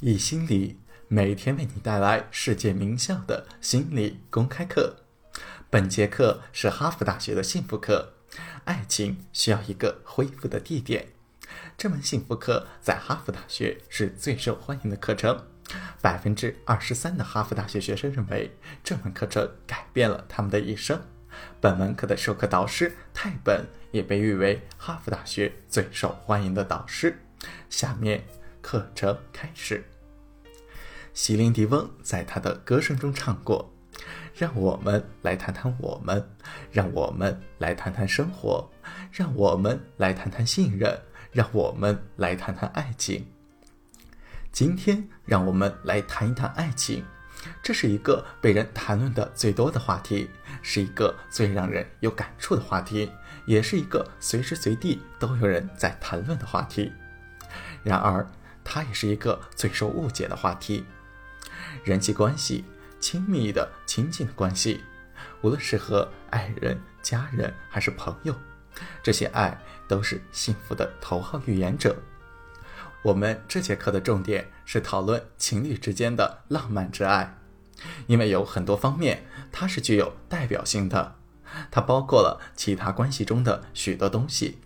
易心理每天为你带来世界名校的心理公开课。本节课是哈佛大学的幸福课，爱情需要一个恢复的地点。这门幸福课在哈佛大学是最受欢迎的课程，百分之二十三的哈佛大学学生认为这门课程改变了他们的一生。本门课的授课导师泰本也被誉为哈佛大学最受欢迎的导师。下面。课程开始。席琳迪翁在他的歌声中唱过：“让我们来谈谈我们，让我们来谈谈生活，让我们来谈谈信任，让我们来谈谈爱情。”今天，让我们来谈一谈爱情。这是一个被人谈论的最多的话题，是一个最让人有感触的话题，也是一个随时随地都有人在谈论的话题。然而，它也是一个最受误解的话题。人际关系，亲密的、亲近的关系，无论是和爱人、家人还是朋友，这些爱都是幸福的头号预言者。我们这节课的重点是讨论情侣之间的浪漫之爱，因为有很多方面它是具有代表性的，它包括了其他关系中的许多东西。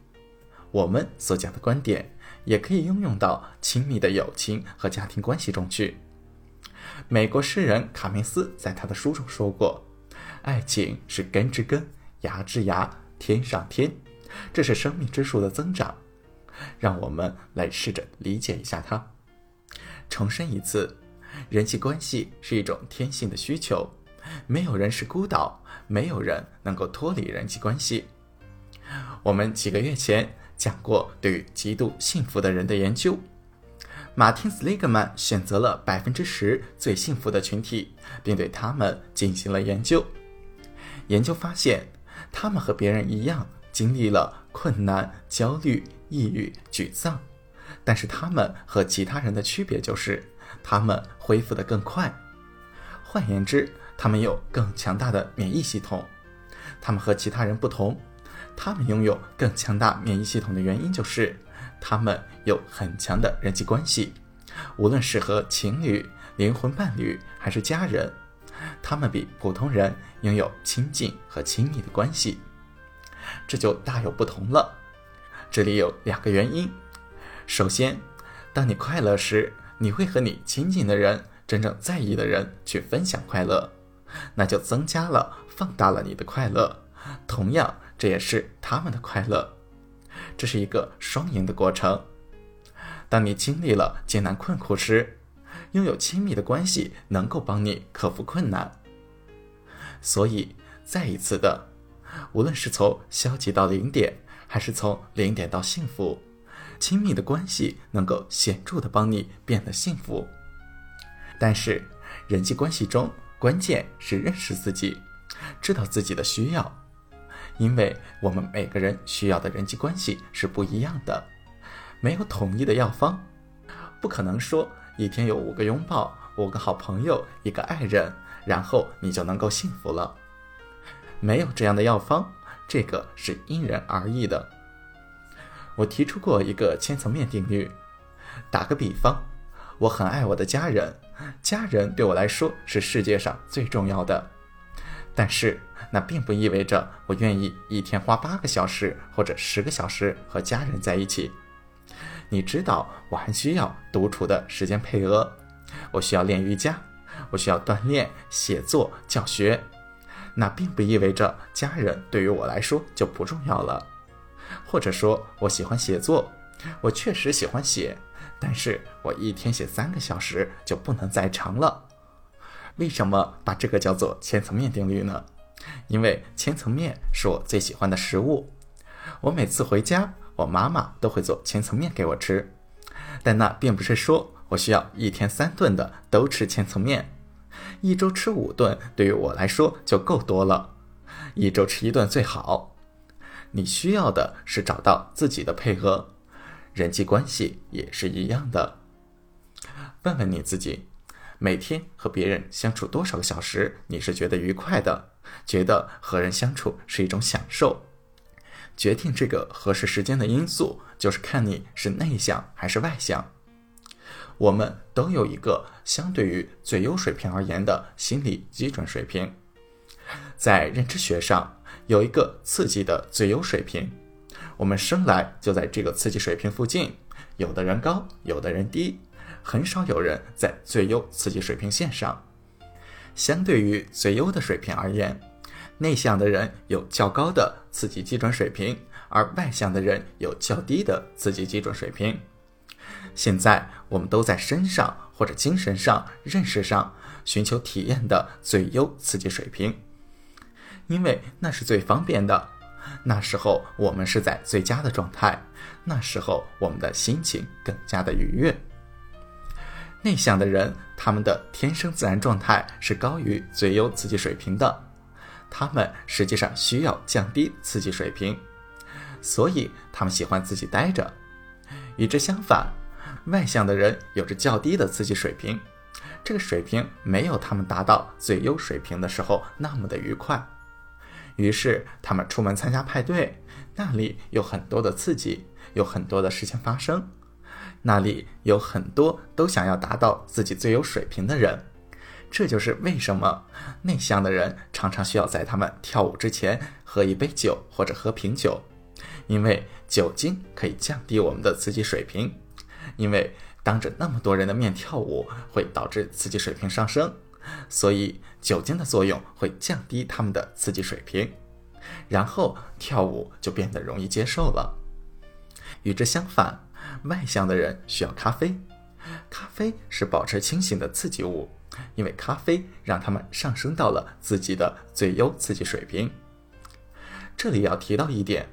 我们所讲的观点。也可以应用到亲密的友情和家庭关系中去。美国诗人卡梅斯在他的书中说过：“爱情是根之根，芽之芽，天上天，这是生命之树的增长。”让我们来试着理解一下它。重申一次，人际关系是一种天性的需求，没有人是孤岛，没有人能够脱离人际关系。我们几个月前。讲过对于极度幸福的人的研究，马丁斯利格曼选择了百分之十最幸福的群体，并对他们进行了研究。研究发现，他们和别人一样经历了困难、焦虑、抑郁、沮丧，但是他们和其他人的区别就是，他们恢复得更快。换言之，他们有更强大的免疫系统。他们和其他人不同。他们拥有更强大免疫系统的原因就是，他们有很强的人际关系，无论是和情侣、灵魂伴侣还是家人，他们比普通人拥有亲近和亲密的关系，这就大有不同了。这里有两个原因：首先，当你快乐时，你会和你亲近的人、真正在意的人去分享快乐，那就增加了、放大了你的快乐。同样。这也是他们的快乐，这是一个双赢的过程。当你经历了艰难困苦时，拥有亲密的关系能够帮你克服困难。所以，再一次的，无论是从消极到零点，还是从零点到幸福，亲密的关系能够显著的帮你变得幸福。但是，人际关系中关键是认识自己，知道自己的需要。因为我们每个人需要的人际关系是不一样的，没有统一的药方，不可能说一天有五个拥抱、五个好朋友、一个爱人，然后你就能够幸福了。没有这样的药方，这个是因人而异的。我提出过一个千层面定律，打个比方，我很爱我的家人，家人对我来说是世界上最重要的，但是。那并不意味着我愿意一天花八个小时或者十个小时和家人在一起。你知道，我还需要独处的时间配额，我需要练瑜伽，我需要锻炼、写作、教学。那并不意味着家人对于我来说就不重要了。或者说，我喜欢写作，我确实喜欢写，但是我一天写三个小时就不能再长了。为什么把这个叫做千层面定律呢？因为千层面是我最喜欢的食物，我每次回家，我妈妈都会做千层面给我吃。但那并不是说我需要一天三顿的都吃千层面，一周吃五顿对于我来说就够多了。一周吃一顿最好。你需要的是找到自己的配合，人际关系也是一样的。问问你自己，每天和别人相处多少个小时，你是觉得愉快的？觉得和人相处是一种享受，决定这个合适时间的因素就是看你是内向还是外向。我们都有一个相对于最优水平而言的心理基准水平。在认知学上，有一个刺激的最优水平，我们生来就在这个刺激水平附近，有的人高，有的人低，很少有人在最优刺激水平线上。相对于最优的水平而言，内向的人有较高的刺激基准水平，而外向的人有较低的刺激基准水平。现在我们都在身上或者精神上、认识上寻求体验的最优刺激水平，因为那是最方便的。那时候我们是在最佳的状态，那时候我们的心情更加的愉悦。内向的人，他们的天生自然状态是高于最优刺激水平的，他们实际上需要降低刺激水平，所以他们喜欢自己待着。与之相反，外向的人有着较低的刺激水平，这个水平没有他们达到最优水平的时候那么的愉快。于是他们出门参加派对，那里有很多的刺激，有很多的事情发生，那里有很多都想要达到自己最有水平的人。这就是为什么内向的人常常需要在他们跳舞之前喝一杯酒或者喝瓶酒。因为酒精可以降低我们的刺激水平，因为当着那么多人的面跳舞会导致刺激水平上升，所以酒精的作用会降低他们的刺激水平，然后跳舞就变得容易接受了。与之相反，外向的人需要咖啡，咖啡是保持清醒的刺激物，因为咖啡让他们上升到了自己的最优刺激水平。这里要提到一点。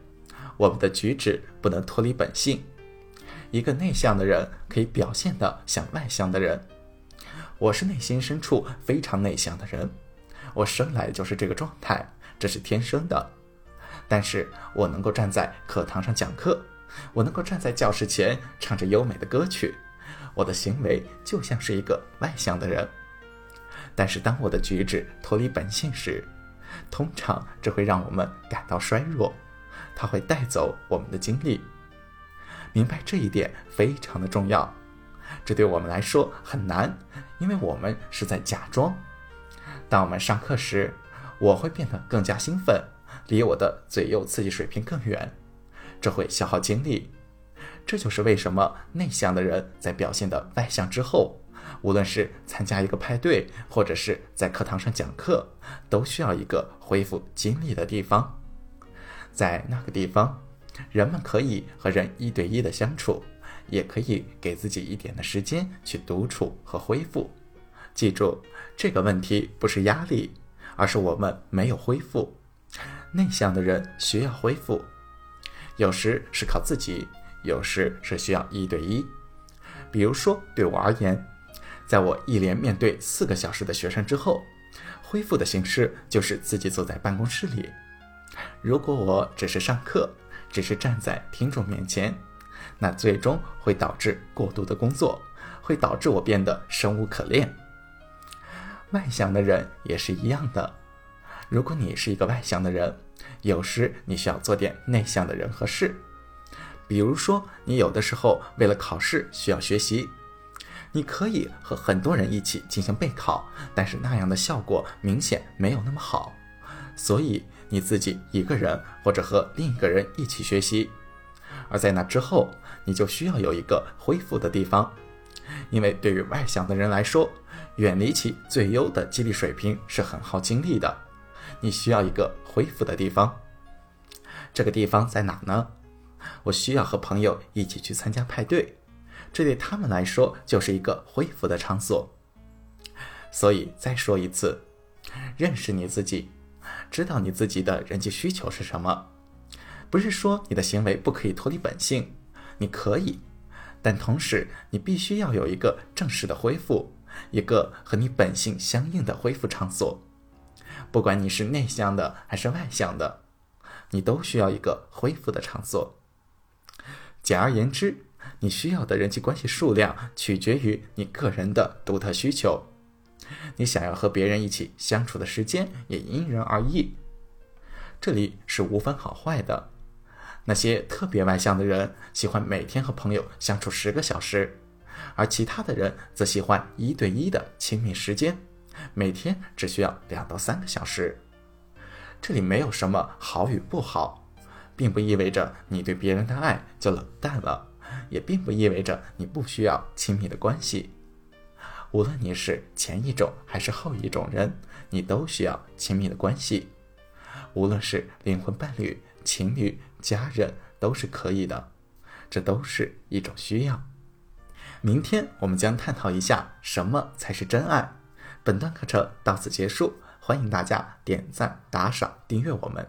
我们的举止不能脱离本性。一个内向的人可以表现得像外向的人。我是内心深处非常内向的人，我生来就是这个状态，这是天生的。但是我能够站在课堂上讲课，我能够站在教室前唱着优美的歌曲，我的行为就像是一个外向的人。但是当我的举止脱离本性时，通常这会让我们感到衰弱。它会带走我们的精力。明白这一点非常的重要，这对我们来说很难，因为我们是在假装。当我们上课时，我会变得更加兴奋，离我的最右刺激水平更远，这会消耗精力。这就是为什么内向的人在表现的外向之后，无论是参加一个派对，或者是在课堂上讲课，都需要一个恢复精力的地方。在那个地方，人们可以和人一对一的相处，也可以给自己一点的时间去独处和恢复。记住，这个问题不是压力，而是我们没有恢复。内向的人需要恢复，有时是靠自己，有时是需要一对一。比如说，对我而言，在我一连面对四个小时的学生之后，恢复的形式就是自己坐在办公室里。如果我只是上课，只是站在听众面前，那最终会导致过度的工作，会导致我变得生无可恋。外向的人也是一样的。如果你是一个外向的人，有时你需要做点内向的人和事。比如说，你有的时候为了考试需要学习，你可以和很多人一起进行备考，但是那样的效果明显没有那么好，所以。你自己一个人，或者和另一个人一起学习，而在那之后，你就需要有一个恢复的地方，因为对于外向的人来说，远离其最优的激励水平是很耗精力的。你需要一个恢复的地方，这个地方在哪呢？我需要和朋友一起去参加派对，这对他们来说就是一个恢复的场所。所以再说一次，认识你自己。知道你自己的人际需求是什么，不是说你的行为不可以脱离本性，你可以，但同时你必须要有一个正式的恢复，一个和你本性相应的恢复场所。不管你是内向的还是外向的，你都需要一个恢复的场所。简而言之，你需要的人际关系数量取决于你个人的独特需求。你想要和别人一起相处的时间也因人而异，这里是无分好坏的。那些特别外向的人喜欢每天和朋友相处十个小时，而其他的人则喜欢一对一的亲密时间，每天只需要两到三个小时。这里没有什么好与不好，并不意味着你对别人的爱就冷淡了，也并不意味着你不需要亲密的关系。无论你是前一种还是后一种人，你都需要亲密的关系。无论是灵魂伴侣、情侣、家人，都是可以的，这都是一种需要。明天我们将探讨一下什么才是真爱。本段课程到此结束，欢迎大家点赞、打赏、订阅我们。